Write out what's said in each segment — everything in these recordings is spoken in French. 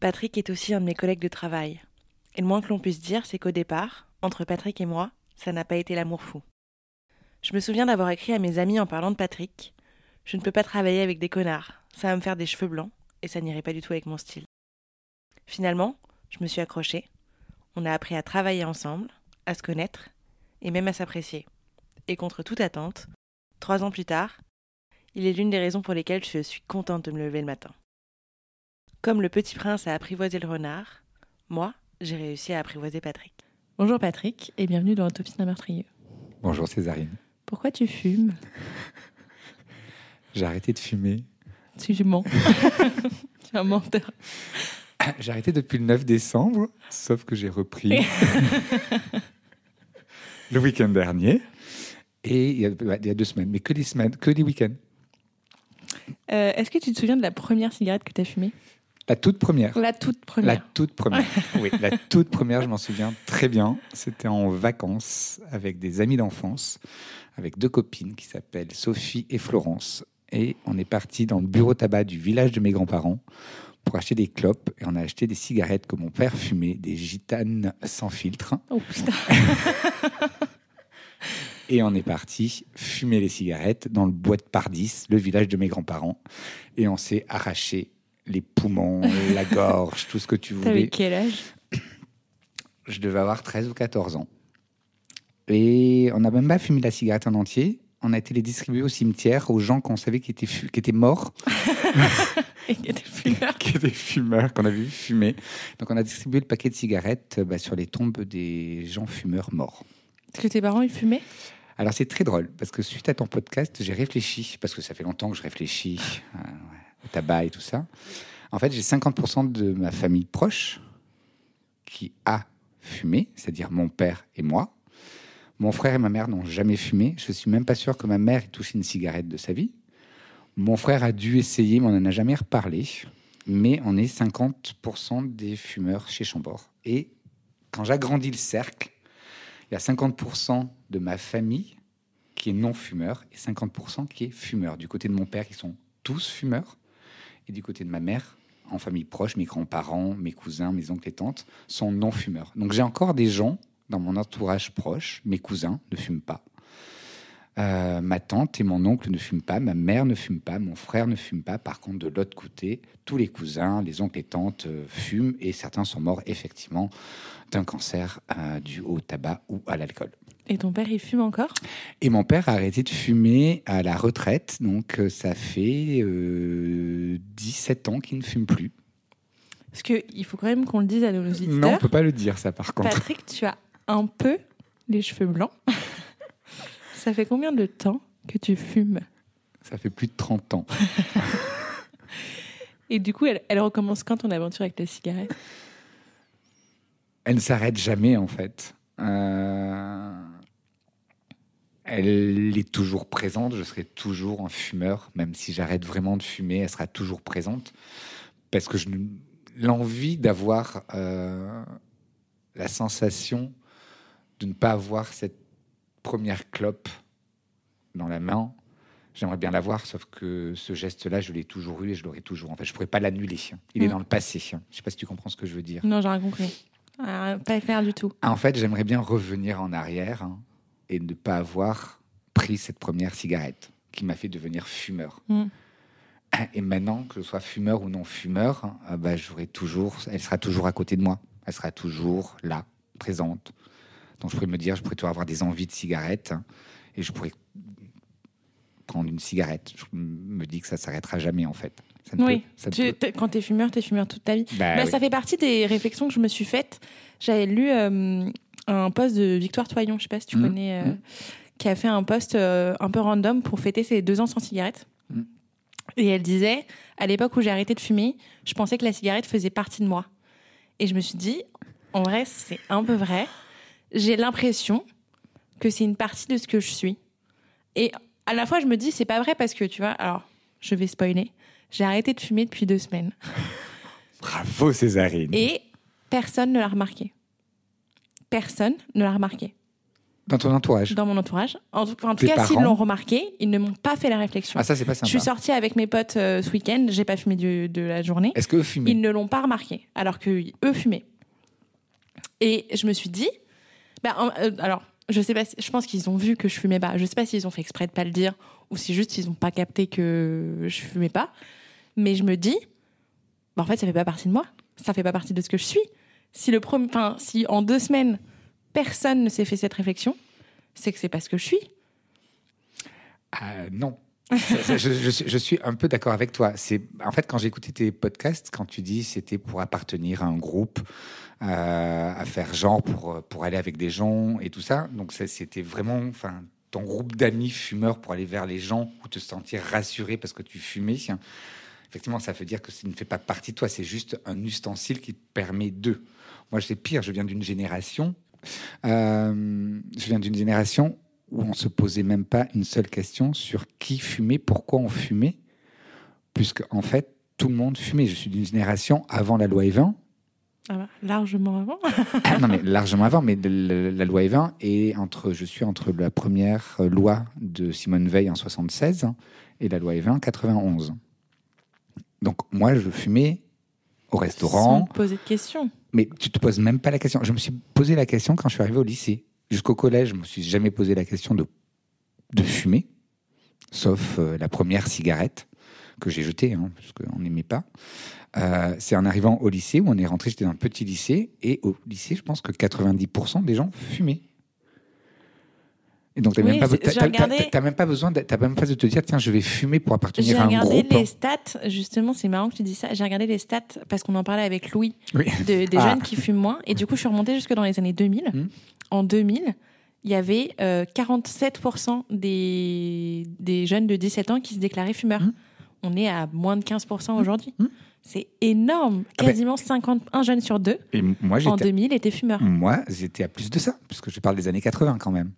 Patrick est aussi un de mes collègues de travail. Et le moins que l'on puisse dire, c'est qu'au départ, entre Patrick et moi, ça n'a pas été l'amour fou. Je me souviens d'avoir écrit à mes amis en parlant de Patrick Je ne peux pas travailler avec des connards, ça va me faire des cheveux blancs, et ça n'irait pas du tout avec mon style. Finalement, je me suis accrochée. On a appris à travailler ensemble, à se connaître, et même à s'apprécier. Et contre toute attente, trois ans plus tard, il est l'une des raisons pour lesquelles je suis contente de me lever le matin. Comme le petit prince a apprivoisé le renard, moi, j'ai réussi à apprivoiser Patrick. Bonjour Patrick et bienvenue dans Autopsie d'un meurtrier. Bonjour Césarine. Pourquoi tu fumes? J'ai arrêté de fumer. Tu mens. tu es un menteur. J'ai arrêté depuis le 9 décembre, sauf que j'ai repris le week-end dernier. Et il y, a, il y, a, deux semaines, mais que les semaines, que les week-ends. Euh, Est-ce que tu te souviens de la première cigarette que tu as fumée? La toute première. La toute première. La toute première. oui, la toute première, je m'en souviens très bien. C'était en vacances avec des amis d'enfance, avec deux copines qui s'appellent Sophie et Florence. Et on est parti dans le bureau tabac du village de mes grands-parents pour acheter des clopes. Et on a acheté des cigarettes que mon père fumait, des gitanes sans filtre. Oh putain Et on est parti fumer les cigarettes dans le bois de Pardis, le village de mes grands-parents. Et on s'est arraché les poumons, la gorge, tout ce que tu voulais. T'avais quel âge? Je devais avoir 13 ou 14 ans. Et on n'a même pas fumé la cigarette en entier. On a été les distribuer au cimetière aux gens qu'on savait qui étaient, qui étaient morts. Et qui étaient fumeurs. qui étaient fumeurs, qu'on avait vu fumer. Donc on a distribué le paquet de cigarettes bah, sur les tombes des gens fumeurs morts. Est-ce que tes parents, ils fumaient? Alors c'est très drôle, parce que suite à ton podcast, j'ai réfléchi, parce que ça fait longtemps que je réfléchis. Euh, tabac et tout ça. En fait, j'ai 50% de ma famille proche qui a fumé, c'est-à-dire mon père et moi. Mon frère et ma mère n'ont jamais fumé. Je suis même pas sûr que ma mère ait touché une cigarette de sa vie. Mon frère a dû essayer, mais on n'en a jamais reparlé. Mais on est 50% des fumeurs chez Chambord. Et quand j'agrandis le cercle, il y a 50% de ma famille qui est non fumeur et 50% qui est fumeur. Du côté de mon père, ils sont tous fumeurs. Et du côté de ma mère, en famille proche, mes grands-parents, mes cousins, mes oncles et tantes sont non-fumeurs. Donc j'ai encore des gens dans mon entourage proche, mes cousins ne fument pas. Euh, ma tante et mon oncle ne fument pas, ma mère ne fume pas, mon frère ne fume pas. Par contre, de l'autre côté, tous les cousins, les oncles et tantes euh, fument et certains sont morts effectivement d'un cancer euh, dû au tabac ou à l'alcool. Et ton père, il fume encore? Et mon père a arrêté de fumer à la retraite, donc euh, ça fait euh, 17 ans qu'il ne fume plus. Parce qu'il faut quand même qu'on le dise à nos auditeurs. Non, on peut pas le dire ça par contre. Patrick, tu as un peu les cheveux blancs. ça fait combien de temps que tu fumes? Ça fait plus de 30 ans. Et du coup, elle, elle recommence quand ton aventure avec la cigarette? Elle ne s'arrête jamais en fait. Euh, elle est toujours présente, je serai toujours un fumeur, même si j'arrête vraiment de fumer, elle sera toujours présente, parce que je l'envie d'avoir euh, la sensation de ne pas avoir cette première clope dans la main. J'aimerais bien l'avoir, sauf que ce geste-là, je l'ai toujours eu et je l'aurai toujours. En fait, je pourrais pas l'annuler. Il est Mm. dans le passé. Je sais pas si tu comprends ce que je veux dire. Non, j'ai rien compris. Ah, pas clair du tout. En fait, j'aimerais bien revenir en arrière hein, et ne pas avoir pris cette première cigarette qui m'a fait devenir fumeur. Mm. Et maintenant, que je sois fumeur ou non fumeur, euh, bah, j'aurai toujours, elle sera toujours à côté de moi. Elle sera toujours là, présente. Donc je pourrais me dire, je pourrais toujours avoir des envies de cigarettes hein, et je pourrais prendre une cigarette. Je me dis que ça s'arrêtera jamais en fait. Ça ne Oui, peut- ça ne Tu- peut- t'es- quand t'es fumeur, fumeur toute ta vie. Bah Bah, oui. Ça fait partie des réflexions que je me suis faites. J'avais lu euh, un post de Victoire Toyon, je sais pas si tu Mhm. connais, euh, Mhm. qui a fait un post euh, un peu random pour fêter ses deux ans sans cigarette. Mhm. Et elle disait, à l'époque où j'ai arrêté de fumer, je pensais que la cigarette faisait partie de moi. Et je me suis dit, en vrai, c'est un peu vrai. J'ai l'impression que c'est une partie de ce que je suis. Et à la fois, je me dis, c'est pas vrai parce que, tu vois, alors, je vais spoiler. J'ai arrêté de fumer depuis deux semaines. Bravo Césarine. Et personne ne l'a remarqué. Personne ne l'a remarqué Dans ton entourage. dans mon entourage. En tout, en tout Tes cas, s'ils l'ont remarqué, ils ne m'ont pas fait la réflexion. Ah ça c'est pas je sympa. suis sortie avec mes potes euh, ce week-end, j'ai pas fumé du- de la journée. Est-ce que fumer Ils ne l'ont pas remarqué, alors que eux fumaient. Et je me suis dit, bah, euh, alors, je sais pas, si- je pense qu'ils ont vu que je fumais pas. Je sais pas s'ils ont fait exprès de pas le dire ou si juste ils ont pas capté que je fumais pas. Mais je me dis, bah, en fait, ça fait pas partie de moi. Ça fait pas partie de ce que je suis. Si le premier, enfin, si en deux semaines personne ne s'est fait cette réflexion, c'est que c'est pas ce que je suis. Ah, non. Je, suis- un peu d'accord avec toi. C'est en fait quand j'ai écouté tes podcasts, quand tu dis c'était pour appartenir à un groupe, euh, à faire genre pour pour aller avec des gens et tout ça. Donc c'était vraiment, enfin, ton groupe d'amis fumeurs pour aller vers les gens ou te sentir rassuré parce que tu fumais. Effectivement, ça veut dire que ça ne fait pas partie de toi. C'est juste un ustensile qui te permet de. Moi, c'est pire. Je viens d'une génération. euh, je viens d'une génération où on se posait même pas une seule question sur qui fumait, pourquoi on fumait, puisque en fait tout le monde fumait. Je suis d'une génération avant la loi Evin, Ah bah, largement avant. Ah, non mais largement avant, mais de- le- la loi Evin est entre, je suis entre la première loi de Simone Veil en 76 et la loi Evin en 91. Donc moi je fumais au Sans restaurant, te poser de questions. Mais tu te poses même pas la question. Je me suis posé la question quand je suis arrivé au lycée. Jusqu'au collège, je me suis jamais posé la question de, de fumer, sauf euh, la première cigarette que j'ai jetée, hein, parce qu'on n'aimait pas. Euh, c'est en arrivant au lycée où on est rentré, j'étais dans un petit lycée, et au lycée, je pense que 90% des gens fumaient. Et donc, tu Oui, même, j'ai regardé- même pas besoin, de, t'as même pas de te dire, tiens, je vais fumer pour J'ai appartenir à un regardé groupe. les stats, justement, c'est marrant que tu dis ça. J'ai regardé les stats parce qu'on en parlait avec Louis Oui. de- des Ah. jeunes qui fument moins. Et du coup, je suis remontée jusque dans les années 2000. Hmm. En 2000, il y avait euh, 47% des, des jeunes de 17 ans qui se déclaraient fumeurs. Hmm. On est à moins de 15% aujourd'hui. Hmm. C'est énorme. Ah ben- Quasiment 51 jeunes sur deux Et moi, en j'étais 2000 étaient fumeurs. Moi, j'étais à plus de ça, puisque je parle des années 80 quand même.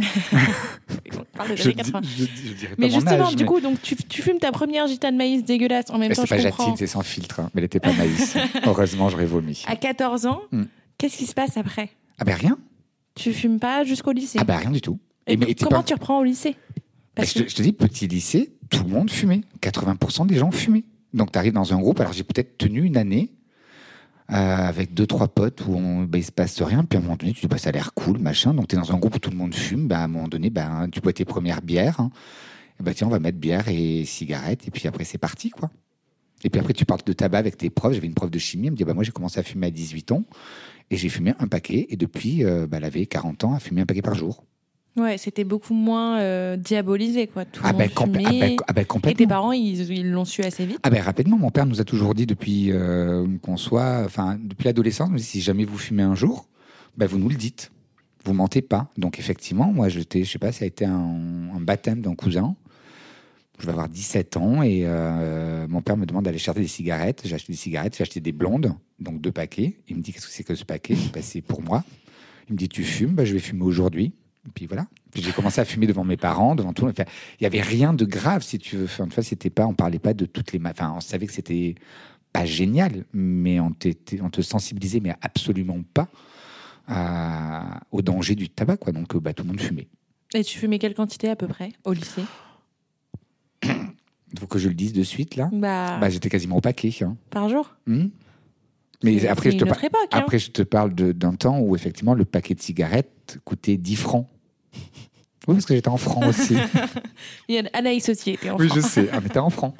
On parle des Je, années dis- 80. je dis- je dirais pas Mais justement, âge, du mais- coup, donc tu, tu fumes ta première gitane maïs dégueulasse en même Mais temps. c'est pas. Jatine, c'est sans filtre, hein, mais elle était pas maïs. Heureusement, j'aurais vomi. À 14 ans, Hmm. qu'est-ce qui se passe après? Ah ben rien. Tu fumes pas jusqu'au lycée? Ah ben rien du tout. Et mais t'es comment pas- tu reprends au lycée? Parce je, te, que je te dis, petit lycée, tout le monde fumait. 80% des gens fumaient. Donc tu arrives dans un groupe, alors j'ai peut-être tenu une année avec deux, trois potes où on, ben, il se passe rien, puis à un moment donné, tu dis, bah, ça a l'air cool, machin. Donc tu es dans un groupe où tout le monde fume, ben, à un moment donné, ben, tu bois tes premières bières. hein. Et ben, tiens, on va mettre bière et cigarette, et puis après, c'est parti, quoi. Et puis après, tu parles de tabac avec tes profs. J'avais une prof de chimie, elle me dit, bah, moi, j'ai commencé à fumer à 18 ans, et j'ai fumé un paquet, et depuis, euh, bah, elle avait 40 ans, à fumer un paquet par jour. Ouais, c'était beaucoup moins euh, diabolisé quoi. Tout Ah ben, ah fumait. ben, ah ben, Et complètement. tes parents, ils ils l'ont su assez vite. Ah ben rapidement, mon père nous a toujours dit depuis euh, qu'on soit, enfin depuis l'adolescence, si jamais vous fumez un jour, ben vous nous le dites, vous mentez pas. Donc effectivement, moi j'étais, je sais pas, ça a été un, un baptême d'un cousin. Je vais avoir 17 ans et euh, mon père me demande d'aller chercher des cigarettes. J'ai acheté des cigarettes, j'ai acheté des blondes, donc deux paquets. Il me dit qu'est-ce que c'est que ce paquet? Ben, C'est pour moi. Il me dit tu fumes, ben, je vais fumer aujourd'hui. Puis voilà. Puis j'ai commencé à fumer devant mes parents, devant tout. le monde. Enfin, il y avait rien de grave, si tu veux. Enfin, une fois, c'était pas, on parlait pas de toutes les. Enfin, on savait que c'était pas génial, mais on, on te sensibilisait, mais absolument pas à- au danger du tabac, quoi. Donc, euh, bah, tout le monde fumait. Et tu fumais quelle quantité à peu près au lycée? Il faut que je le dise de suite, là. Bah, Bah, j'étais quasiment au paquet. hein. par jour? Hmm. Mais après je, te par- époque. hein. après, je te parle d'un temps où, effectivement, le paquet de cigarettes coûtait 10 francs. Oui, parce que j'étais en franc aussi. Il y a Anaïs aussi était en oui, franc. je sais, on était en franc.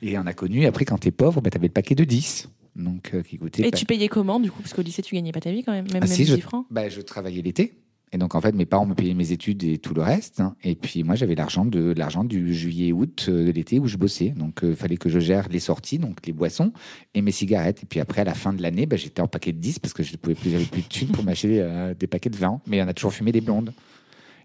Et on a connu, après, quand t'es pauvre, bah, t'avais le paquet de 10. Donc, euh, qui coûtait. Et pas- tu payais comment du coup? Parce qu'au lycée, tu gagnais pas ta vie quand même, même, Ah, même si, je, 10 francs. bah, je travaillais l'été. Et donc, en fait, mes parents me payaient mes études et tout le reste. hein. Et puis, moi, j'avais l'argent de l'argent du juillet-août euh, de l'été où je bossais. Donc, il fallait que je gère les sorties, donc les boissons et mes cigarettes. Et puis après, à la fin de l'année, bah, j'étais en paquet de 10 parce que je pouvais plus, j'avais plus de thunes pour m'acheter euh, des paquets de 20. Mais on a toujours fumé des blondes.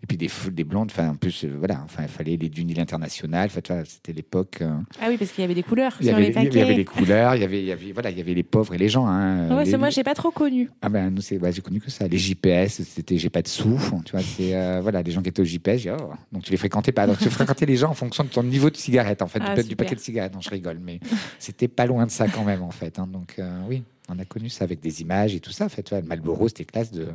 Et puis des, des blondes, enfin, en plus, euh, voilà, enfin, il fallait les Dunil international. Enfin, tu vois, c'était l'époque. euh, Ah oui, parce qu'il y avait des couleurs il y sur avait, les il y paquets. avait les couleurs, il y avait, il y avait, voilà, il y avait les pauvres et les gens. Hein, Ah ouais, Les- c'est moi, j'ai pas trop connu. ah ben nous c'est j'ai connu que ça. Les JPS, c'était j'ai pas de sous. Tu vois, c'est euh, voilà, les gens qui étaient au JPS, oh, donc tu les fréquentais pas. Donc tu fréquentais les gens en fonction de ton niveau de cigarette, en fait, Ah, du, super. paquet de cigarettes. Non, je rigole, mais c'était pas loin de ça quand même, en fait. hein. donc euh, oui, on a connu ça avec des images et tout ça. En fait, le Marlboro, c'était classe de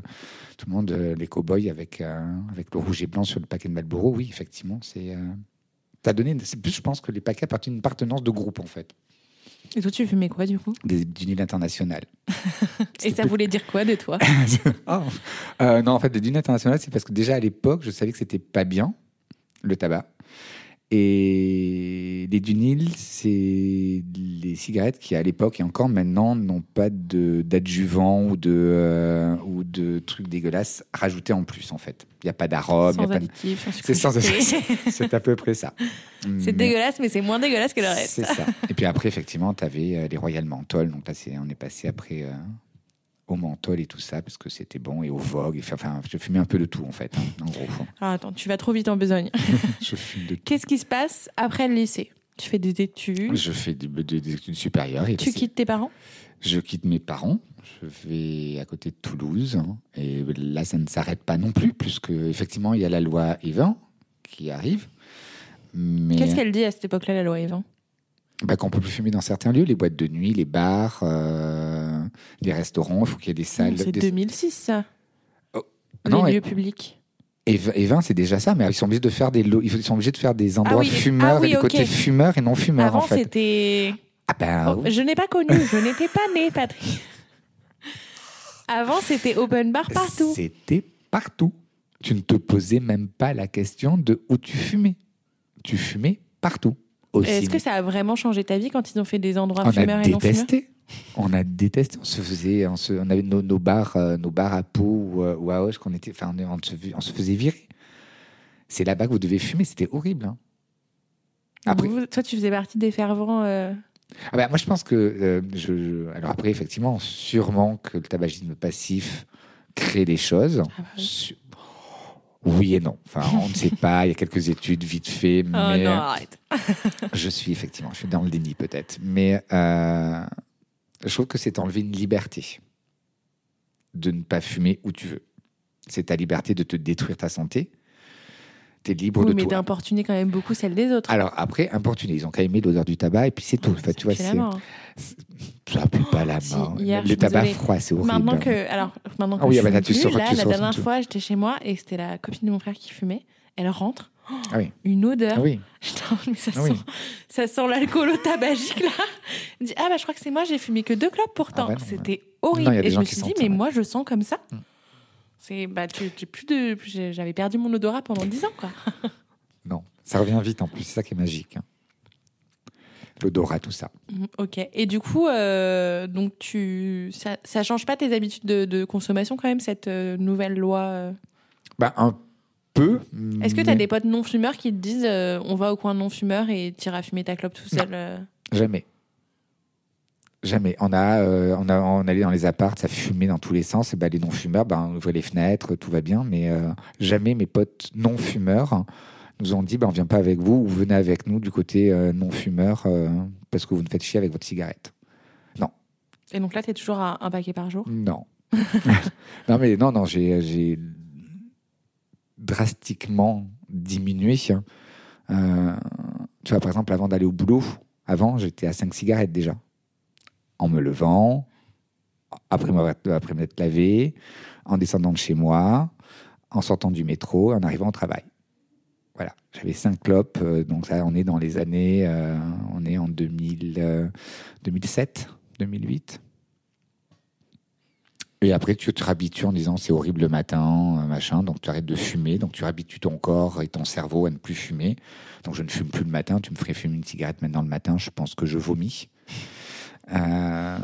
tout le monde, euh, les cow-boys avec euh, avec le rouge et blanc sur le paquet de Marlboro. Oui, effectivement, c'est. euh, T'as donné, c'est plus, je pense que les paquets appartiennent à une appartenance de groupe en fait, Et toi, tu fumais quoi du coup? Des d'unité internationale. Et ça voulait dire quoi de toi? Euh, non, en fait, des dunes internationales, c'est parce que déjà à l'époque, je savais que c'était pas bien, le tabac. Et les Dunil, c'est les cigarettes qui, à l'époque et encore maintenant, n'ont pas d'adjuvant ou de, euh, ou de trucs dégueulasses rajoutés en plus, en fait. Il n'y a pas d'arôme, C'est sans. C'est à peu près ça. C'est dégueulasse, mais c'est moins dégueulasse que le reste. c'est ça. Et puis après, effectivement, tu avais les Royal Menthol. Donc là, on est passé après euh, au menthol et tout ça, parce que c'était bon, et au Vogue. Et fi- Enfin, je fumais un peu de tout, en fait, hein, en gros. Ah, attends, tu vas trop vite en besogne. Je fume de tout. Qu'est-ce qui se passe après le lycée? Tu fais des études, Je fais des, des- des études supérieures. Et tu quittes tes parents? Je quitte mes parents. Je vais à côté de Toulouse. hein, et là, ça ne s'arrête pas non plus, puisque effectivement, il y a la loi Evin qui arrive. Mais Qu'est-ce qu'elle dit à cette époque-là, la loi Evin bah, qu'on peut plus fumer dans certains lieux, les boîtes de nuit, les bars, euh, les restaurants. Il faut qu'il y ait des salles. C'est des- 2006, ça. Oh. Les Non, et- lieux publics. Et, et 20, c'est déjà ça, mais ils sont obligés de faire des, lo- ils sont obligés de faire des endroits oui, fumeurs ah oui, et des ok. côtés fumeurs et non fumeurs Avant, en fait. c'était. Ah ben, Oh. Je n'ai pas connu, je n'étais pas née, Patrick. Avant, c'était open bar partout. C'était partout. Tu ne te posais même pas la question de où tu fumais. Tu fumais partout. Aussi. Est-ce que ça a vraiment changé ta vie quand ils ont fait des endroits on fumeurs a et non fumeurs détesté. On a détesté. On se faisait, on, se- on avait nos, nos bars, euh, nos bars à Pau ou, euh, ou à Auch qu'on était. Enfin, on, on se, on se faisait virer. C'est là-bas que vous devez fumer. C'était horrible. hein. Après, Vous- Toi, tu faisais partie des fervents. euh, Ah bah, moi, je pense que. euh, je, je- alors, après, effectivement, sûrement que le tabagisme passif crée des choses. Ah bah oui. Oui et non. Enfin, on ne sait pas. Il y a quelques études vite fait, Oh mais non, arrête. je suis effectivement, je suis dans le déni peut-être. Mais euh, je trouve que c'est enlever une liberté de ne pas fumer où tu veux. C'est ta liberté de te détruire ta santé. Tu es libre Oui, de mais tout. d'importuner quand même beaucoup celle des autres. Alors après, importuné, ils ont qu'à aimer l'odeur du tabac et puis c'est tout. Enfin, tu vois, c'est ça pue pas la Si, hier, je le tabac désolée. froid, c'est horrible. Maintenant que, alors, maintenant que Ah oui, je ah bah là, tu plus, sors- là, tu la sors dernière fois, j'étais chez moi et c'était la copine de mon frère qui fumait. Elle rentre, Ah oui. une odeur. Ah oui. Putain, mais ça Ah sent, ça sent l'alcool au tabagique là. Elle me dit ah bah je crois que c'est moi, j'ai fumé que deux clopes pourtant. Ah bah C'était horrible. et je me suis dit mais moi je sens comme ça. C'est bah tu, tu- plus de, j'avais perdu mon odorat pendant dix ans quoi. Non, ça revient vite en plus. C'est ça qui est magique. hein. L'odorat, tout ça. Mm, Ok. Et du coup, euh, donc tu, ça, ça change pas tes habitudes de, de consommation quand même cette euh, nouvelle loi. euh? Bah, un peu. Est-ce que tu as mais des potes non fumeurs qui te disent on va au coin non fumeur et t'iras fumer ta clope tout seul Jamais. Jamais. On a, euh, on a, on allait dans les apparts, ça fumait dans tous les sens. Et ben, les non-fumeurs, ben, on ouvrait les fenêtres, tout va bien. Mais euh, jamais mes potes non-fumeurs nous ont dit, ben, on vient pas avec vous, ou venez avec nous du côté euh, non-fumeur parce que vous nous faites chier avec votre cigarette. Et donc là, tu es toujours à un paquet par jour? Non. non, mais non, non, j'ai, drastiquement diminué. hein. Tu vois, par exemple, avant d'aller au boulot, avant, j'étais à 5 cigarettes déjà. En me levant, après m'être lavé, en descendant de chez moi, en sortant du métro, en arrivant au travail. Voilà, j'avais 5 clopes, euh, donc ça, on est dans les années, euh, on est en 2000, euh, 2007, 2008. Et après, tu te réhabitues en disant c'est horrible le matin, euh, machin. Donc, tu arrêtes de fumer. Donc, tu réhabitues ton corps et ton cerveau à ne plus fumer. Donc, je ne fume plus le matin. Tu me ferais fumer une cigarette maintenant le matin. Je pense que je vomis. Euh,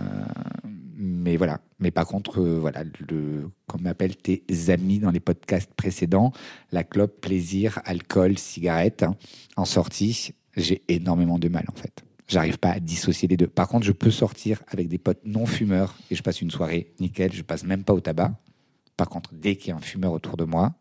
mais voilà. Mais par contre, euh, voilà, le, comme m'appellent tes amis dans les podcasts précédents, la clope, plaisir, alcool, cigarette, hein, en sortie, j'ai énormément de mal en fait. J'arrive pas à dissocier les deux. Par contre, je peux sortir avec des potes non fumeurs et je passe une soirée nickel. Je passe même pas au tabac. Par contre, dès qu'il y a un fumeur autour de moi,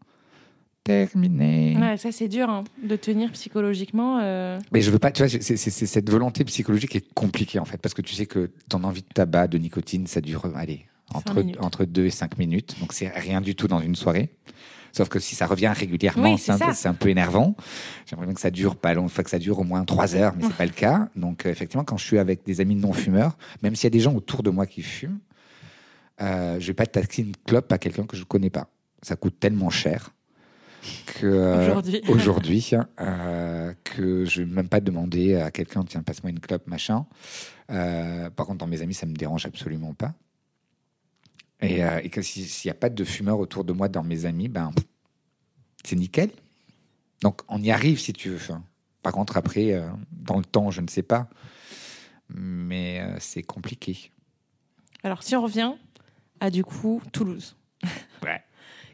terminé. Ouais, ça c'est dur hein, de tenir psychologiquement. euh. Mais je veux pas, tu vois, c'est c'est- c'est cette volonté psychologique qui est compliquée en fait, parce que tu sais que ton envie de tabac, de nicotine, ça dure, allez, entre, entre 2 et 5 minutes. Donc c'est rien du tout dans une soirée. Sauf que si ça revient régulièrement, Oui, c'est un, peu- ça. c'est un peu énervant. J'aimerais bien que ça dure pas long, faut que ça dure au moins 3 heures, mais c'est pas le cas. Donc euh, effectivement, quand je suis avec des amis non fumeurs, même s'il y a des gens autour de moi qui fument, euh, je vais pas taxer une clope à quelqu'un que je connais pas. Ça coûte tellement cher que euh, Aujourd'hui. aujourd'hui, euh, que je vais même pas demander à quelqu'un tiens passe-moi une clope machin. Euh, par contre dans mes amis ça me dérange absolument pas. Et, euh, et que si- s'il n'y a pas de fumeur autour de moi dans mes amis, ben c'est nickel. Donc on y arrive si tu veux. Par contre après dans le temps je ne sais pas, mais c'est compliqué. Alors si on revient à du coup Toulouse. Ouais.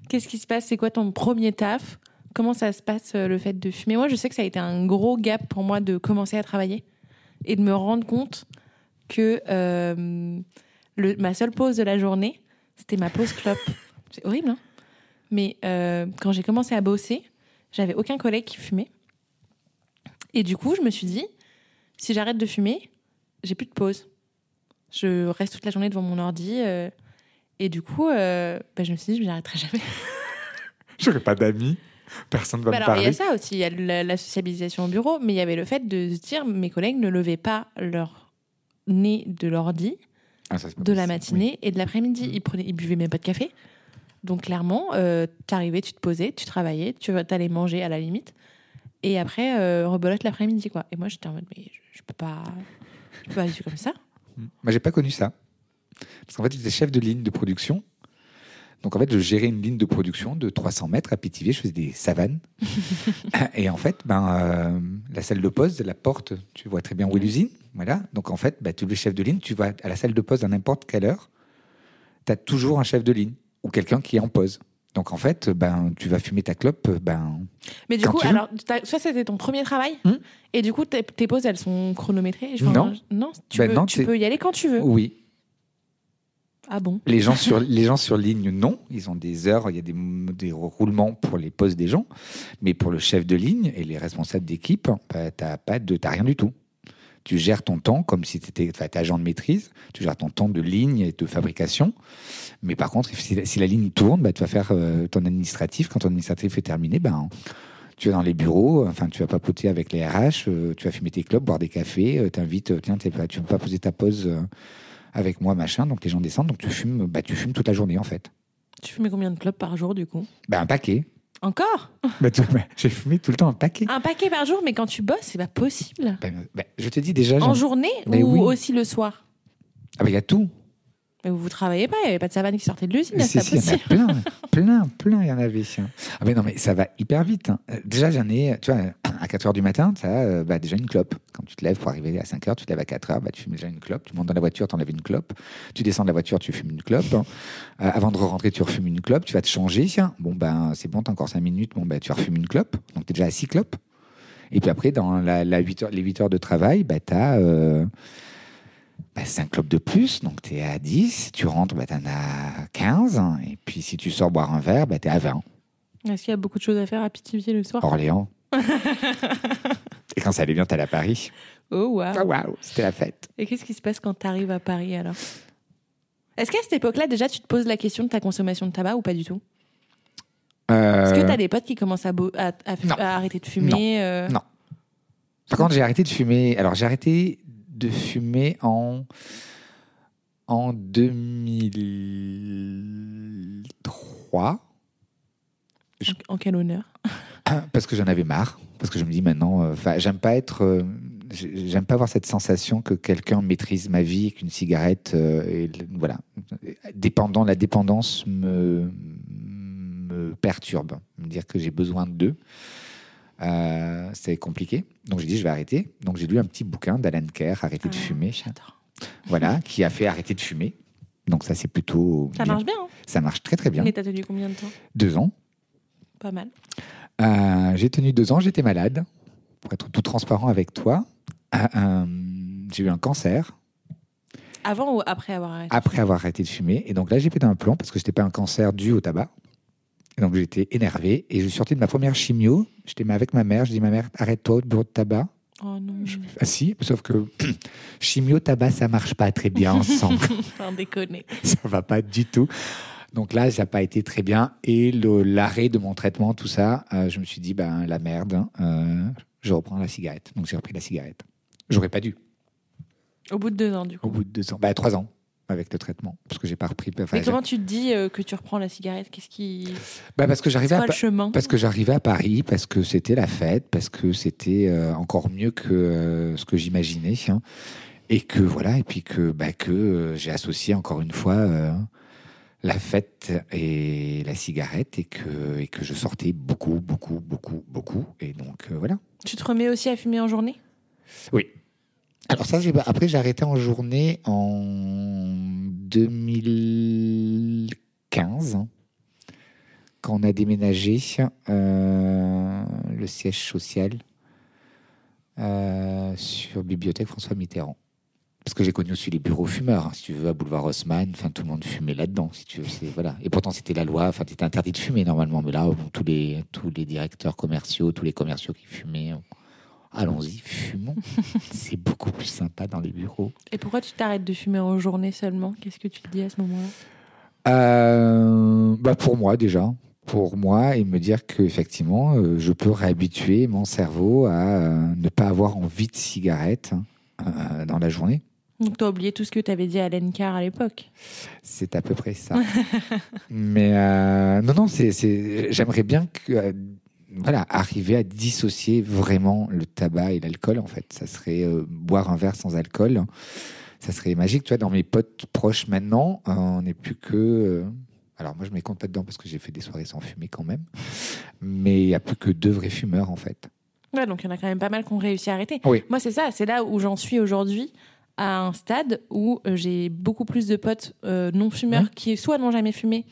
Qu'est-ce qui se passe? C'est quoi ton premier taf? Comment ça se passe euh, le fait de fumer? Moi, je sais que ça a été un gros gap pour moi de commencer à travailler et de me rendre compte que euh, le, ma seule pause de la journée, c'était ma pause clope. C'est horrible, hein? Mais euh, quand j'ai commencé à bosser, j'avais aucun collègue qui fumait. Et du coup, je me suis dit, si j'arrête de fumer, j'ai plus de pause. Je reste toute la journée devant mon ordi. euh, et du coup, euh, bah, je me suis dit, je n'arrêterai jamais. J'aurais pas d'amis, personne va Bah alors, il y a ça aussi, il y a la, la sociabilisation au bureau, mais il y avait le fait de se dire, mes collègues ne levaient pas leur nez de l'ordi Ah, de la matinée et de l'après-midi. Ils, prenaient, ils buvaient même pas de café. Donc clairement, euh, t'arrivais, tu te posais, tu travaillais, tu allais manger à la limite. Et après, euh, rebelote l'après-midi, quoi. Et moi, j'étais en mode, mais je, je peux pas... Je peux pas vivre comme ça. Moi, j'ai pas connu ça. Parce qu'en fait, j'étais chef de ligne de production. Donc, en fait, je gérais une ligne de production de 300 mètres à Pithiviers. Je faisais des savanes. et en fait, ben, euh, la salle de pause, la porte, tu vois très bien où est l'usine. Voilà. Donc, en fait, ben, tu es le chef de ligne, tu vas à la salle de pause à n'importe quelle heure. Tu as toujours un chef de ligne ou quelqu'un qui est en pause. Donc, en fait, ben, tu vas fumer ta clope. Ben, Mais du coup, alors, ça, c'était ton premier travail Hmm. Et du coup, tes, tes pauses, elles sont chronométrées Non. Non, tu, Ben peux, non, tu c'est- peux y aller quand tu veux. oui. Ah bon? Les gens sur les gens sur ligne, non. Ils ont des heures, il y a des, des roulements pour les postes des gens, mais pour le chef de ligne et les responsables d'équipe, bah, de, t'as rien du tout. Tu gères ton temps comme si tu étais agent de maîtrise. Tu gères ton temps de ligne et de fabrication. Mais par contre, si, la- ligne tourne, bah, tu vas faire euh, ton administratif. Quand ton administratif est terminé, ben tu vas dans les bureaux, enfin, tu vas papoter avec les RH, euh, tu vas fumer tes clubs, boire des cafés, euh, t'invites, euh, tiens, tu veux pas poser ta pause avec moi, machin. Donc les gens descendent, donc tu fumes, bah, tu fumes toute la journée en fait. Tu fumais combien de clopes par jour, du coup? Bah, un paquet. Encore? Bah, tu- bah, J'ai fumé tout le temps un paquet. Un paquet par jour, mais quand tu bosses, c'est pas possible. Bah, bah, je te dis déjà, En journée ou oui. aussi le soir? Ah, bah, il y a tout. Mais vous, travaillez pas, il n'y avait pas de savane qui sortait de l'usine, c'est si, pas il y en a possible. plein, plein, plein, il y en avait. Ah, mais non, mais ça va hyper vite. hein. Euh, Déjà, j'en ai, tu vois, à 4 heures du matin, tu as bah, déjà une clope. Quand tu te lèves pour arriver à 5 heures, tu te lèves à 4 heures, bah, tu fumes déjà une clope. Tu montes dans la voiture, tu enlèves une clope. Tu descends de la voiture, tu fumes une clope. Euh, avant de rentrer, tu refumes une clope. Tu vas te changer. Bon, ben, c'est bon, t'as encore 5 minutes. Bon, ben, tu refumes une clope. Donc, tu es déjà à 6 clopes. Et puis après, dans la, la 8 heures, les 8 heures de travail, bah, tu as. Euh, bah, 5 clopes de plus, donc tu es à 10. Tu rentres, bah, tu en as 15. Et puis si tu sors boire un verre, bah, tu es à 20. Est-ce qu'il y a beaucoup de choses à faire à Pithiviers le soir? Orléans. Et quand ça allait bien, t'allais à Paris. Oh, waouh Ah waouh, c'était la fête. Et qu'est-ce qui se passe quand tu arrives à Paris, alors? Est-ce qu'à cette époque-là, déjà, tu te poses la question de ta consommation de tabac ou pas du tout? Est-ce que Euh, tu as des potes qui commencent à, bo- à- à- non. à arrêter de fumer euh, Non. Par contre, j'ai arrêté de fumer. Alors, j'ai arrêté de fumer en, en 2003. En, en quel honneur? Parce que j'en avais marre. Parce que je me dis maintenant, euh, j'aime pas être. euh, j'ai- j'aime pas avoir cette sensation que quelqu'un maîtrise ma vie et qu'une cigarette, euh, et voilà, dépendant, la dépendance me, me perturbe. Me dire que j'ai besoin d'eux, euh, c'est compliqué. Donc j'ai dit je vais arrêter. Donc j'ai lu un petit bouquin d'Alan Kerr, Arrêter de Ah, fumer, J'adore. voilà, qui a fait arrêter de fumer. Donc ça c'est plutôt Ça bien. marche bien. Hein Ça marche très très bien. Mais t'as tenu combien de temps? Deux ans. Pas mal. Euh, j'ai tenu deux ans, j'étais malade. Pour être tout transparent avec toi, euh, j'ai eu un cancer Avant ou après avoir arrêté après avoir arrêté de fumer. Et donc là, j'ai pété un plomb parce que c'était pas un cancer dû au tabac. Et donc j'étais énervé. Et je suis sorti de ma première chimio. J'étais avec ma mère. Je dis ma mère, arrête-toi au bureau de tabac. Oh non. Ah si, sauf que chimio, tabac, ça marche pas très bien ensemble. Enfin, déconner. ça va pas du tout. Donc là, ça n'a pas été très bien. Et l'arrêt de mon traitement, tout ça, euh, je me suis dit, ben la merde, hein, euh, je reprends la cigarette. Donc j'ai repris la cigarette. J'aurais pas dû, Au bout de deux ans, du coup. au bout de deux ans. Bah, trois ans avec le traitement. Parce que j'ai pas repris. enfin, Mais comment tu te dis euh, que tu reprends la cigarette? Qu'est-ce qui. bah, parce que j'arrivais à, le chemin? parce que j'arrivais à Paris, parce que c'était la fête, parce que c'était euh, encore mieux que euh, ce que j'imaginais. hein. Et que voilà, et puis que, bah, que j'ai associé encore une fois la fête et la cigarette, et que, et que je sortais beaucoup, beaucoup, beaucoup, beaucoup. Et donc voilà. Tu te remets aussi à fumer en journée? Oui. Alors ça, après j'ai arrêté en journée en 2015, quand on a déménagé euh, le siège social euh, sur Bibliothèque François Mitterrand. Parce que j'ai connu aussi les bureaux fumeurs, hein, si tu veux, à Boulevard Haussmann, enfin tout le monde fumait là-dedans, si tu veux. Voilà. Et pourtant c'était la loi, enfin c'était interdit de fumer normalement, mais là tous les tous les directeurs commerciaux, tous les commerciaux qui fumaient, allons-y, fumons. c'est beaucoup plus sympa dans les bureaux. Et pourquoi tu t'arrêtes de fumer en journée seulement? Qu'est-ce que tu te dis à ce moment-là? Euh, bah pour moi déjà, pour moi et me dire que effectivement, euh, je peux réhabituer mon cerveau à euh, ne pas avoir envie de cigarette euh, dans la journée. Donc, tu as oublié tout ce que tu avais dit à Len Carr à l'époque? C'est à peu près ça. Mais euh, non, non, c'est, c'est, j'aimerais bien que, euh, voilà, arriver à dissocier vraiment le tabac et l'alcool. En fait, ça serait euh, boire un verre sans alcool. Ça serait magique. Tu vois, dans mes potes proches maintenant, euh, on n'est plus que. euh, alors moi, je ne m'y compte pas dedans parce que j'ai fait des soirées sans fumer quand même. Mais il n'y a plus que deux vrais fumeurs en fait. Ouais, donc il y en a quand même pas mal qui ont réussi à arrêter. Oui. Moi, c'est ça, c'est là où j'en suis aujourd'hui, à un stade où j'ai beaucoup plus de potes non-fumeurs Ouais. qui soit n'ont jamais fumé,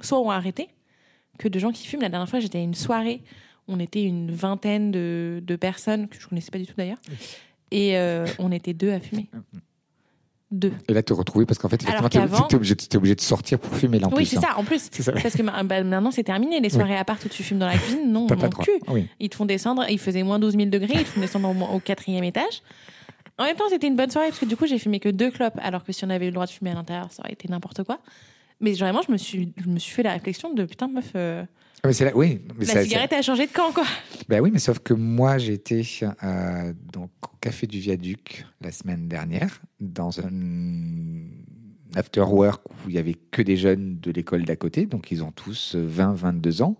soit ont arrêté, que de gens qui fument. La dernière fois, j'étais à une soirée, on était une vingtaine de, de personnes, que je connaissais pas du tout d'ailleurs, et euh, on était deux à fumer. Deux. Et là, te retrouver parce qu'en fait, effectivement, t'es obligé, de- t'es obligé de sortir pour fumer là en oui, c'est hein. ça, en plus. Ça. Parce que ma- bah, maintenant, c'est terminé. Les soirées à part où tu fumes dans la cuisine, non, mon cul. Oui. Ils te font descendre, il faisait moins 12 000 degrés, ils te font descendre au, au quatrième étage. En même temps, c'était une bonne soirée parce que du coup, j'ai fumé que deux clopes, alors que si on avait eu le droit de fumer à l'intérieur, ça aurait été n'importe quoi. Mais vraiment, je me suis, je me suis fait la réflexion de putain, meuf, euh, Ah, mais c'est là, oui. Mais la cigarette a changé de camp, quoi. Ben oui, mais sauf que moi, j'étais euh, donc au Café du Viaduc la semaine dernière, dans un after work où il y avait que des jeunes de l'école d'à côté, donc ils ont tous 20, 22 ans.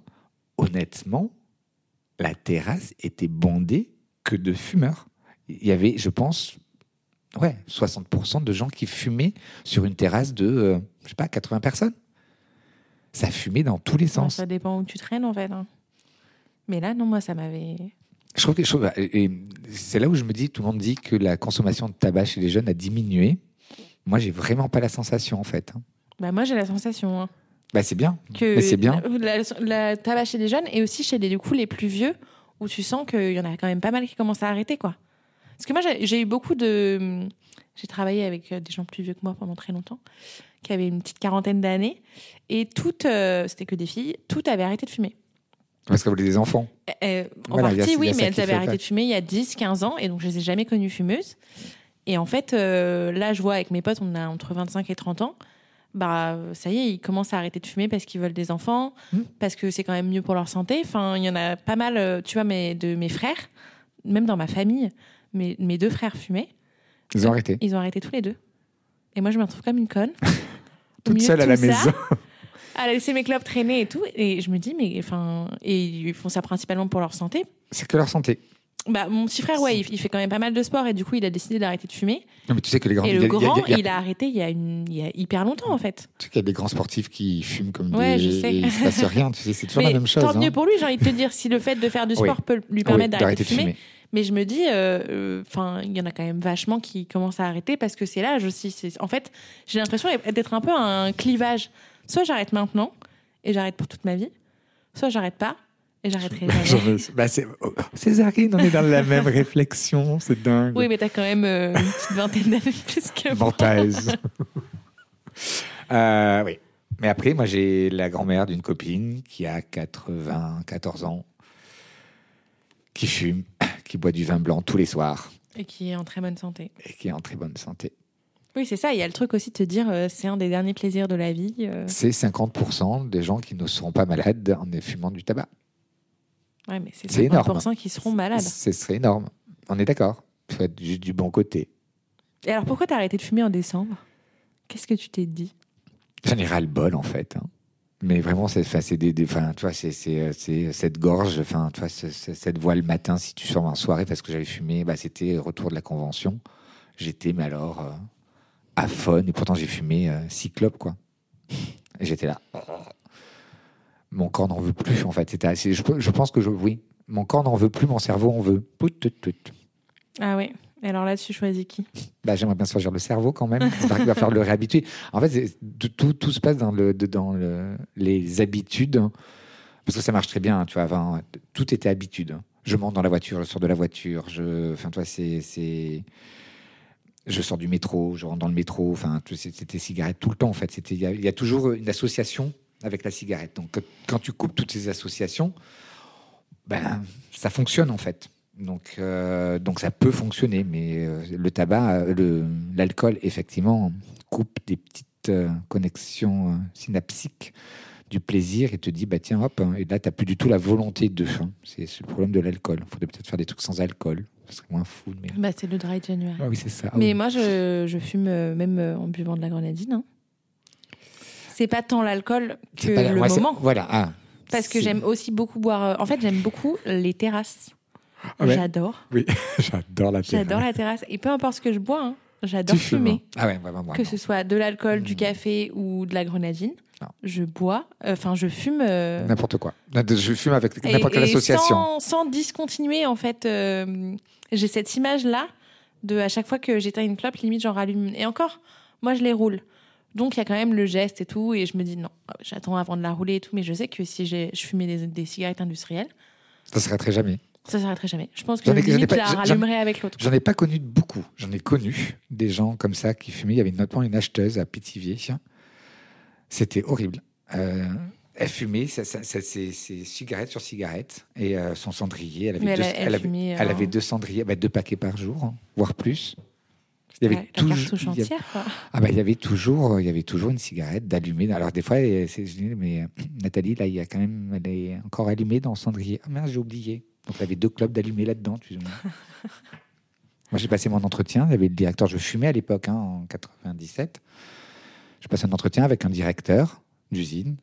Honnêtement, la terrasse était bondée que de fumeurs. Il y avait, je pense, ouais, 60% de gens qui fumaient sur une terrasse de, euh, je sais pas, 80 personnes. Ça fumait dans tous les sens. ça dépend où tu traînes, en fait. hein. Mais là, non, moi, ça m'avait. Je trouve que je trouve- et- et c'est là où je me dis, tout le monde dit que la consommation de tabac chez les jeunes a diminué. Moi, j'ai vraiment pas la sensation en fait. hein. Bah, moi, j'ai la sensation hein, Bah c'est bien. que c'est bien. La, la tabac chez les jeunes et aussi chez les, du coup, les plus vieux, où tu sens qu'il y en a quand même pas mal qui commencent à arrêter, quoi. Parce que moi, j'ai j'ai eu beaucoup de. J'ai travaillé avec euh, des gens plus vieux que moi pendant très longtemps, qui avaient une petite quarantaine d'années, et toutes, euh, c'était que des filles, toutes avaient arrêté de fumer. Parce que vous avez des enfants. Euh, en Voilà, y a- partie, oui, mais elles avaient arrêté pas. de fumer il y a 10, 15 ans, et donc je les ai jamais connues fumeuses. Et en fait, euh, là, je vois avec mes potes, on a entre 25 et 30 ans, bah, euh, ça y est, ils commencent à arrêter de fumer parce qu'ils veulent des enfants, Mm. parce que c'est quand même mieux pour leur santé. Enfin, il y en a pas mal, euh, tu vois, mes, de mes frères, même dans ma famille, mes, mes deux frères fumaient, Ils ont arrêté. ils ont arrêté tous les deux. Et moi, je me retrouve comme une conne. Toute seule à la ça, maison. à laisser mes clubs traîner et tout. Et je me dis, mais enfin, et ils font ça principalement pour leur santé. C'est que leur santé. Bah, mon petit frère, ouais, il, il fait quand même pas mal de sport et du coup, il a décidé d'arrêter de fumer. Non, mais tu sais que les grands, Et y le a- il y a- grand, il y a- il a arrêté il y a, une, il y a hyper longtemps, en fait. tu sais qu'il y a des grands sportifs qui fument comme Ouais, des. je sais. et il se passe rien. Tu sais, c'est toujours Mais la même chose. tant hein. mieux pour lui, j'ai envie de te dire, si le fait de faire du Oui. sport peut lui Oui, permettre d'arrêter de fumer. fumer. Mais je me dis, euh, euh, enfin, il y en a quand même vachement qui commencent à arrêter parce que c'est l'âge aussi. En fait, j'ai l'impression d'être un peu un clivage. Soit j'arrête maintenant et j'arrête pour toute ma vie, soit j'arrête pas et j'arrêterai jamais. Bah, oh, Césarine, on est dans la même réflexion, c'est dingue. Oui, mais t'as quand même euh, une petite vingtaine d'années plus que moi. Euh, oui. Mais après, moi, j'ai la grand-mère d'une copine qui a 94 ans, qui fume, qui boit du vin blanc tous les soirs Et qui est en très bonne santé. et qui est en très bonne santé. Oui, c'est ça. Il y a le truc aussi de te dire, euh, c'est un des derniers plaisirs de la vie. euh. C'est 50% des gens qui ne seront pas malades en fumant du tabac. Ouais, mais c'est C'est énorme. 50% qui seront malades. Ce serait énorme. On est d'accord. Il faut être juste du bon côté. Et alors, pourquoi t'as arrêté de fumer en décembre? Qu'est-ce que tu t'es dit? J'en ai ras le bol en fait. hein. Mais vraiment, c'est, tu vois, c'est, c'est, euh, c'est cette gorge, enfin, tu vois, cette voix le matin, si tu sors en soirée parce que j'avais fumé, bah, c'était retour de la convention. J'étais, mais alors, euh, à et pourtant j'ai fumé euh, six clopes, quoi. J'étais là. Mon corps n'en veut plus, en fait. Assez, je, pense que je, oui, mon corps n'en veut plus, mon cerveau en veut. Ah oui. Et alors là, tu choisis qui? Bah, j'aimerais bien choisir le cerveau quand même. Qu'il va falloir le réhabituer. En fait, tout, se passe dans, les habitudes. Parce que ça marche très bien, hein, tu. Avant, tout était habitude. hein. Je monte dans la voiture, je sors de la voiture. Je, enfin, toi, c'est, je sors du métro, je rentre dans le métro. Enfin, c'était cigarette tout le temps. En fait, il y, a- il y a toujours une association avec la cigarette. Donc, quand tu coupes toutes ces associations, ben, ça fonctionne en fait. Donc, euh, donc ça peut fonctionner, mais euh, le tabac, euh, le- l'alcool, effectivement, coupe des petites connexions synapsiques du plaisir et te dit, bah tiens, hop, hein, et là, tu n'as plus du tout la volonté de. hein. C'est c'est le problème de l'alcool. Il faudrait peut-être faire des trucs sans alcool. Ce serait moins fou. Mais... Bah, c'est le dry January. Ah oui, c'est ça. Ah Mais oui. moi, je, je fume même en buvant de la grenadine. hein. C'est pas tant l'alcool que C'est pas la- le ouais, moment. Voilà. ah, Parce que j'aime aussi beaucoup boire. En fait, j'aime beaucoup les terrasses. Ah ouais. J'adore. Oui, j'adore la J'adore la terrasse. Et peu importe ce que je bois, hein, j'adore fumer. hein. Ah ouais, vraiment. Que ce soit de l'alcool, du Mm. café ou de la grenadine, Non. je bois. euh, Enfin, je fume. euh, N'importe quoi. Je fume avec n'importe quelle association. Sans, sans discontinuer, en fait. euh, J'ai cette image-là de à chaque fois que j'éteins une clope, limite j'en rallume. Et encore, moi je les roule. Donc il y a quand même le geste et tout. Et je me dis non, j'attends avant de la rouler et tout. Mais je sais que si je fumais des, des cigarettes industrielles, Ça s'arrêterait jamais. Ça s'arrêterait jamais. Je pense que ai limite pas- je la rallumerais avec l'autre. J'en ai pas connu beaucoup. J'en ai connu des gens comme ça qui fumaient. Il y avait notamment une acheteuse à Pithiviers. C'était horrible. Euh, elle fumait, ça, ça- ça- c'est c'est cigarette sur cigarette. Et euh, son cendrier, elle avait, deux, elle, elle elle avait, fumait, elle avait deux cendriers, bah, deux paquets par jour, hein, voire plus. Il y avait ouais, toujours, cartouche il y avait- entière. quoi. ah bah, il y avait toujours, il y avait toujours une cigarette d'allumée. Alors des fois, c'est- je dis, mais euh, Nathalie, là, il y a quand même, elle est encore allumée dans le cendrier. Ah mince, j'ai oublié. Donc il y avait deux clopes d'allumés là-dedans. tu- Moi, j'ai passé mon entretien. Il y avait le directeur. Je fumais à l'époque, hein, en 97. Je passais un entretien avec un directeur d'usine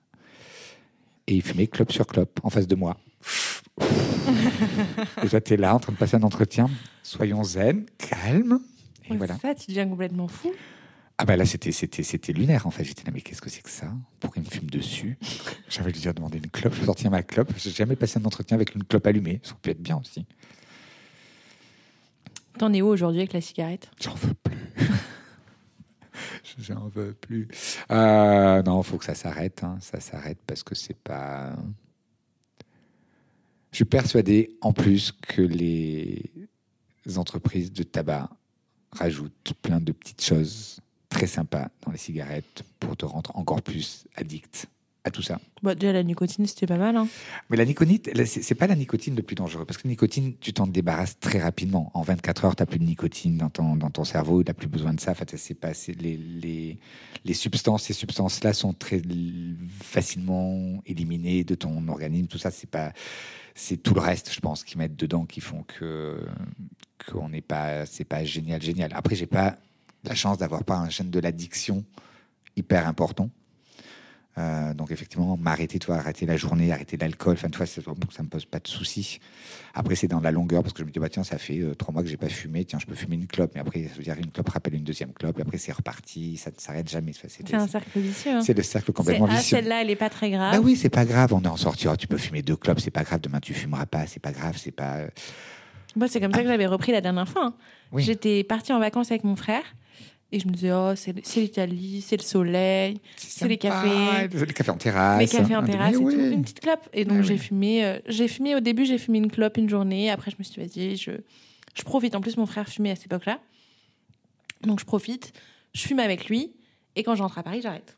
et il fumait clope sur clope en face de moi. et toi, là en train de passer un entretien. Soyons zen, calme. Et Ouais, voilà. Ça, tu deviens complètement fou. Ah bah là c'était c'était c'était lunaire en fait. J'étais là mais qu'est-ce que c'est que ça? Pourquoi il me fume dessus? J'avais dire demander une clope. Je sortis ma clope. J'ai jamais passé un entretien avec une clope allumée. Ça pu être bien aussi. T'en es où aujourd'hui avec la cigarette? J'en veux plus. J'en veux plus. Euh, non, faut que ça s'arrête. hein. Ça s'arrête parce que c'est pas. Je suis persuadé en plus que les entreprises de tabac rajoutent plein de petites choses très sympas dans les cigarettes pour te rendre encore plus addict à tout ça. Bah, Déjà, la nicotine, c'était pas mal. Hein. Mais la nicotine, c'est pas la nicotine le plus dangereux, parce que la nicotine, tu t'en débarrasses très rapidement. En 24 heures, tu n'as plus de nicotine dans ton, dans ton cerveau, tu n'as plus besoin de ça. Enfin, c'est pas, les, les, les substances, ces substances-là sont très facilement éliminées de ton organisme. Tout ça, c'est pas, c'est tout le reste, je pense, qui mettent dedans, qui font que qu'on n'est pas, c'est pas génial, génial. Après, j'ai pas la chance d'avoir pas un gène de l'addiction hyper important. Euh, donc effectivement, m'arrêter, toi, arrêter la journée, arrêter l'alcool, enfin, toi, ça, ça me pose pas de soucis. Après, c'est dans la longueur parce que je me dis, bah tiens, ça fait euh, trois mois que j'ai pas fumé, tiens, je peux fumer une clope, mais après, ça veut dire une clope rappelle une deuxième clope, et après c'est reparti, ça ne s'arrête jamais. C'est un cercle vicieux. hein. c'est le cercle complètement ah, vicieux. celle-là, elle est pas très grave. Bah oui, c'est pas grave, on est en sortie, oh, tu peux fumer deux clopes, c'est pas grave, demain tu fumeras pas, c'est pas grave, c'est pas. euh, Moi, c'est comme ça que j'avais repris la dernière fois. hein. Oui. J'étais partie en vacances avec mon frère et je me disais, oh, c'est, c'est l'Italie, c'est le soleil, C'est les cafés. Les cafés en terrasse. les cafés en terrasse et mais tout, oui. une petite clope. Et donc, Ah j'ai oui. fumé, euh, j'ai fumé au début, j'ai fumé une clope une journée. Après, je me suis dit, vas-y, je, je profite. En plus, mon frère fumait à cette époque-là. Donc, je profite, je fume avec lui. Et quand je rentre à Paris, j'arrête.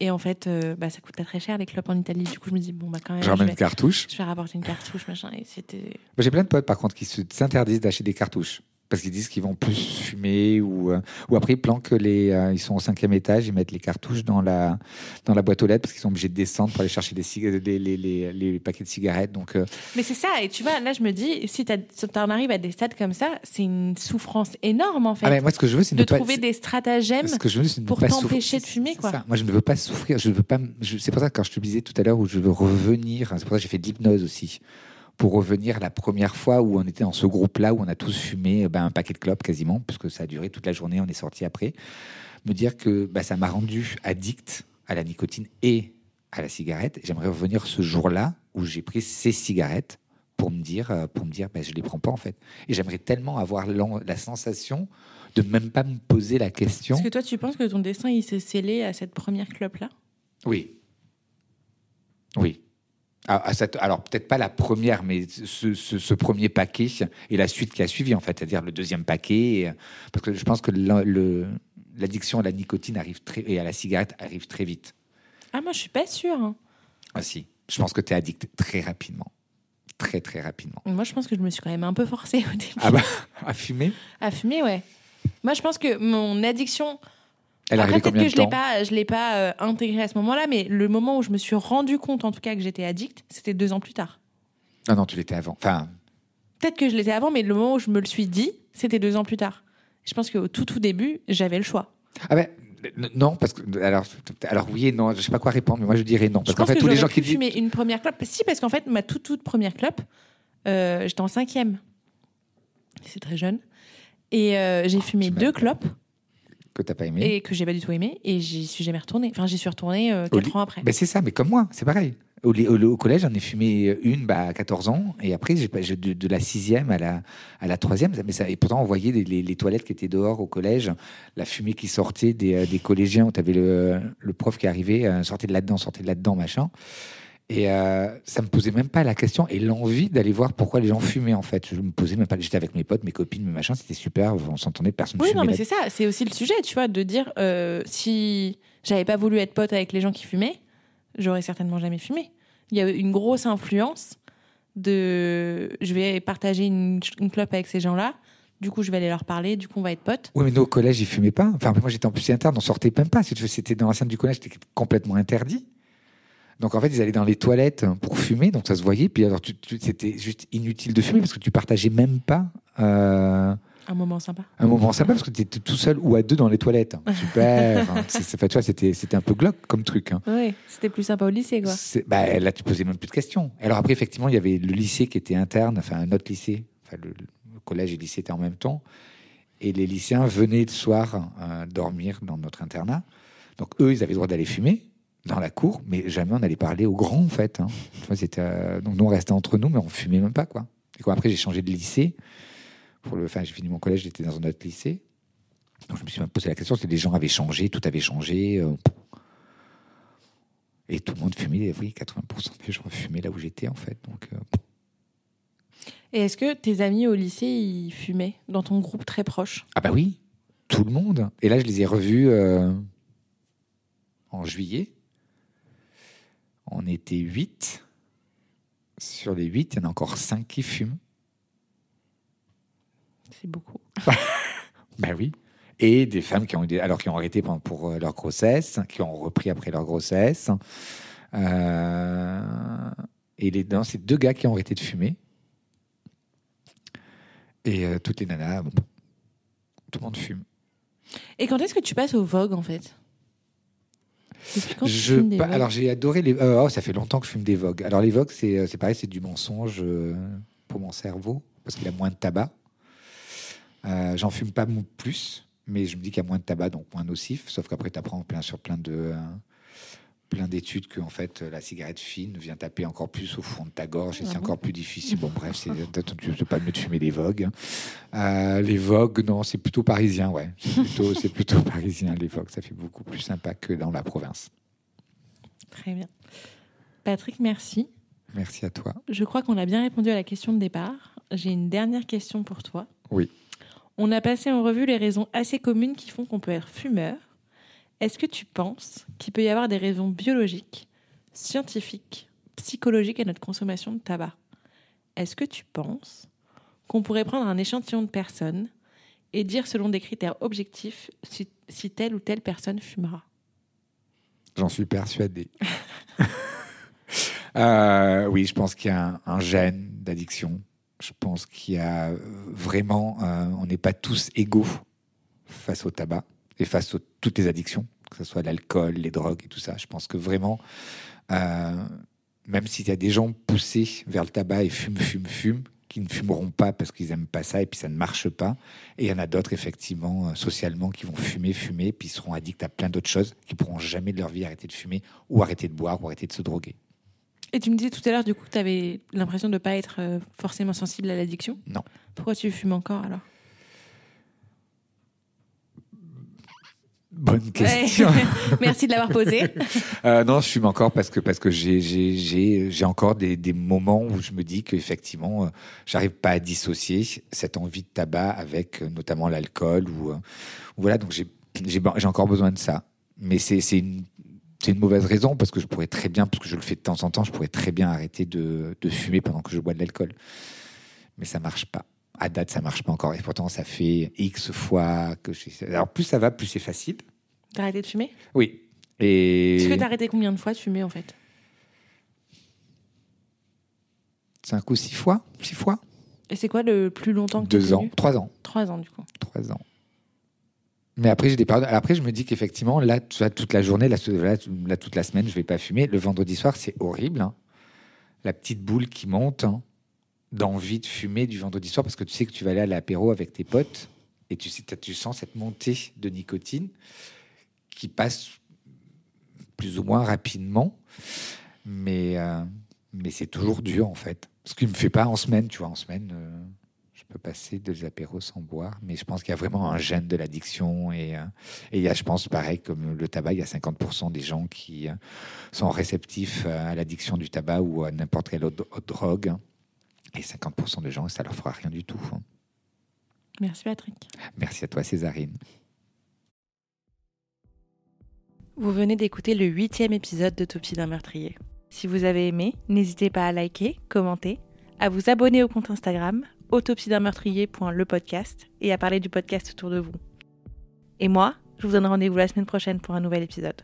Et en fait, euh, bah, ça coûte pas très cher les clopes en Italie. Du coup, je me dis, bon, bah, quand même, Je je ramène vais, une cartouche. je vais rapporter une cartouche, machin. Et c'était. Moi, J'ai plein de potes, par contre, qui se- s'interdisent d'acheter des cartouches. Parce qu'ils disent qu'ils vont plus fumer ou, euh, ou après ils planquent les. euh, ils sont au cinquième étage, ils mettent les cartouches dans la, dans la boîte aux lettres parce qu'ils sont obligés de descendre pour aller chercher des les, les, les, les paquets de cigarettes. Donc, euh, Mais c'est ça, et tu vois, là je me dis, si tu en arrives à des stades comme ça, c'est une souffrance énorme en fait. ah, mais moi, ce que je veux, c'est de ne pas. trouver des stratagèmes. Ce que je veux, de pour t'empêcher de fumer, quoi. ça. Moi, je ne veux pas souffrir. Je veux pas. C'est pour ça que quand je te disais tout à l'heure où je veux revenir. C'est pour ça que j'ai fait de l'hypnose aussi. Pour revenir la première fois où on était dans ce groupe-là où on a tous fumé ben, un paquet de clopes quasiment, puisque ça a duré toute la journée. On est sorti après. Me dire que ben, ça m'a rendu addict à la nicotine et à la cigarette. J'aimerais revenir ce jour-là où j'ai pris ces cigarettes pour me dire, euh, pour me dire, ben, je les prends pas en fait. Et j'aimerais tellement avoir la sensation de même pas me poser la question. Est-ce que toi tu penses que ton destin il s'est scellé à cette première clope là Oui. Oui. À cette- alors, peut-être pas la première, mais ce, ce- ce premier paquet et la suite qui a suivi, en fait, c'est-à-dire le deuxième paquet. et- parce que je pense que l'addiction à la nicotine arrive très, et à la cigarette arrive très vite. Ah, moi je suis pas sûre. hein. Ah, si. Je pense que tu es addict très rapidement. Très, très rapidement. Moi je pense que je me suis quand même un peu forcée au début Ah bah, à fumer? À fumer, ouais. Moi je pense que mon addiction. Elle Après, peut-être que je l'ai pas, je l'ai pas euh, intégré à ce moment-là, mais le moment où je me suis rendu compte, en tout cas, que j'étais addict, c'était deux ans plus tard. Ah non, tu l'étais avant. Enfin, Peut-être que je l'étais avant, mais le moment où je me le suis dit, c'était deux ans plus tard. Je pense qu'au tout tout début, j'avais le choix. ah ben, non, parce que. Alors, alors, oui et non, je sais pas quoi répondre, mais moi je dirais non. Parce qu'en fait, que tous les gens qui disent. une première clope. Si, parce qu'en fait, ma toute toute première clope, euh, j'étais en cinquième. C'est très jeune. Et euh, j'ai fumé tu deux clopes que t'as pas aimé. et que j'ai pas du tout aimé. Et j'y suis jamais retournée. Enfin, j'y suis retournée euh, Au quatre lit- ans après. Ben c'est ça, mais comme moi, c'est pareil. Au, li- au- au collège, j'en ai fumé une bah, à 14 ans, et après, j'ai de, de la sixième à la, à la troisième. Mais ça, et pourtant, on voyait les, les- les toilettes qui étaient dehors au collège, la fumée qui sortait des, euh, des collégiens, où tu avais le, le prof qui arrivait, euh, sortait de là-dedans, sortait de là-dedans, machin. Et euh, ça me posait même pas la question et l'envie d'aller voir pourquoi les gens fumaient en fait. Je me posais même pas. J'étais avec mes potes, mes copines, mes machins, c'était super. On s'entendait, personne Oui, fumait. non, mais c'est ça. C'est aussi le sujet, tu vois, de dire euh, si j'avais pas voulu être pote avec les gens qui fumaient, j'aurais certainement jamais fumé. Il y a une grosse influence de je vais partager une, une clope avec ces gens-là. Du coup, je vais aller leur parler. Du coup, on va être potes. Oui, mais nous, au collège, ils fumaient pas. Enfin, moi, j'étais en plus interne, on sortait même pas. Si tu veux, C'était dans l'enceinte du collège, c'était complètement interdit. Donc, en fait, ils allaient dans les toilettes pour fumer, donc ça se voyait. Puis, alors, c'était juste inutile de fumer parce que tu partageais même pas euh, Un moment sympa. un moment sympa parce que tu étais tout seul ou à deux dans les toilettes. Super. Hein, c'est- c'est- tu vois, c'était c'était un peu glauque comme truc. hein. Oui, c'était plus sympa au lycée, quoi. Bah, là, tu posais même plus de questions. Alors après, effectivement, il y avait le lycée qui était interne, enfin un autre lycée, enfin le, le collège et le lycée étaient en même temps, et les lycéens venaient le soir euh, dormir dans notre internat. Donc eux, ils avaient le droit d'aller fumer dans la cour, mais jamais on allait parler aux grands en fait. hein. C'était, euh, donc nous on restait entre nous, mais on fumait même pas quoi. Et quoi, après j'ai changé de lycée. Pour le, enfin, j'ai fini mon collège, j'étais dans un autre lycée. Donc je me suis même posé la question, c'est que les gens avaient changé, tout avait changé. euh, et tout le monde fumait, oui, 80% des gens fumaient là où j'étais en fait. Donc, euh, Et est-ce que tes amis au lycée, ils fumaient dans ton groupe très proche? Ah bah oui, tout le monde. Et là, je les ai revus euh, en juillet. On était 8. Sur les 8, il y en a encore 5 qui fument. C'est beaucoup. Bah oui. Et des femmes qui ont, alors, qui ont arrêté pour euh, leur grossesse, qui ont repris après leur grossesse. Euh, et les, non, c'est deux gars qui ont arrêté de fumer. Et euh, toutes les nanas, bon, tout le monde fume. Et quand est-ce que tu passes au Vogue, en fait? Tu alors j'ai adoré les. euh, oh, ça fait longtemps que je fume des Vogue. Alors les Vogue, c'est euh, c'est pareil, c'est du mensonge euh, pour mon cerveau parce qu'il a moins de tabac. Euh, J'en fume pas plus, mais je me dis qu'il y a moins de tabac, donc moins nocif. Sauf qu'après, tu apprends plein sur plein de plein d'études que en fait la cigarette fine vient taper encore plus au fond de ta gorge et Ah c'est bon encore plus difficile. Bon bref, c'est pas mieux de fumer des Vogue. Euh, les Vogue, non, c'est plutôt parisien, ouais. C'est plutôt, plutôt parisien les Vogue. Ça fait beaucoup plus sympa que dans la province. Très bien. Patrick, merci. Merci à toi. Je crois qu'on a bien répondu à la question de départ. J'ai une dernière question pour toi. Oui. On a passé en revue les raisons assez communes qui font qu'on peut être fumeur. Est-ce que tu penses qu'il peut y avoir des raisons biologiques, scientifiques, psychologiques à notre consommation de tabac? Est-ce que tu penses qu'on pourrait prendre un échantillon de personnes et dire selon des critères objectifs si, telle ou telle personne fumera? J'en suis persuadé. Euh, oui, je pense qu'il y a un, gène d'addiction. Je pense qu'il y a vraiment, euh, on n'est pas tous égaux face au tabac et face à toutes les addictions, que ce soit l'alcool, les drogues et tout ça. Je pense que vraiment, euh, même s'il y a des gens poussés vers le tabac et fument, fument, fument, qui ne fumeront pas parce qu'ils n'aiment pas ça et puis ça ne marche pas. Et il y en a d'autres, effectivement, euh, socialement, qui vont fumer, fumer, puis ils seront addicts à plein d'autres choses, qui pourront jamais de leur vie arrêter de fumer ou arrêter de boire ou arrêter de se droguer. Et tu me disais tout à l'heure, du coup, que tu avais l'impression de ne pas être euh, forcément sensible à l'addiction? Non. Pourquoi tu fumes encore alors? Bonne question. Merci de l'avoir posé. Euh, non, je fume encore parce que parce que j'ai j'ai j'ai j'ai encore des, des moments où je me dis qu'effectivement, euh, j'arrive pas à dissocier cette envie de tabac avec euh, notamment l'alcool ou euh, ou voilà. Donc j'ai j'ai j'ai encore besoin de ça. Mais c'est c'est une c'est une mauvaise raison parce que je pourrais très bien, parce que je le fais de temps en temps, je pourrais très bien arrêter de, de fumer pendant que je bois de l'alcool. Mais ça marche pas. À date, ça marche pas encore. Et pourtant, ça fait X fois que je. Alors, plus ça va, plus c'est facile. T'as arrêté de fumer? Oui. Et. Est-ce que t'as arrêté combien de fois de fumer en fait? Cinq ou six fois? Six fois? Et c'est quoi le plus longtemps que Deux t'as ans. Trois ans. Trois ans du coup. Trois ans. Mais après, j'ai des périodes. Après, je me dis qu'effectivement, là, tu toute la journée, tu- là, toute la semaine, je vais pas fumer. Le vendredi soir, c'est horrible. hein. La petite boule qui monte hein, d'envie de fumer du vendredi soir parce que tu sais que tu vas aller à l'apéro avec tes potes et tu, tu sens cette montée de nicotine qui passe plus ou moins rapidement. Mais, euh, c'est toujours dur, en fait. Ce qui me fait pas en semaine, tu vois. En semaine, euh, je peux passer deux apéros sans boire. Mais je pense qu'il y a vraiment un gène de l'addiction. Et, euh, il y a, je pense, pareil, comme le tabac, il y a 50% des gens qui sont réceptifs à l'addiction du tabac ou à n'importe quelle autre, autre drogue. Et 50% des gens, ça leur fera rien du tout. hein. Merci Patrick. Merci à toi, Césarine. Vous venez d'écouter le huitième épisode d'Autopsie d'un meurtrier. Si vous avez aimé, n'hésitez pas à liker, commenter, à vous abonner au compte Instagram autopsie d'un meurtrier.lepodcast et à parler du podcast autour de vous. Et moi, je vous donne rendez-vous la semaine prochaine pour un nouvel épisode.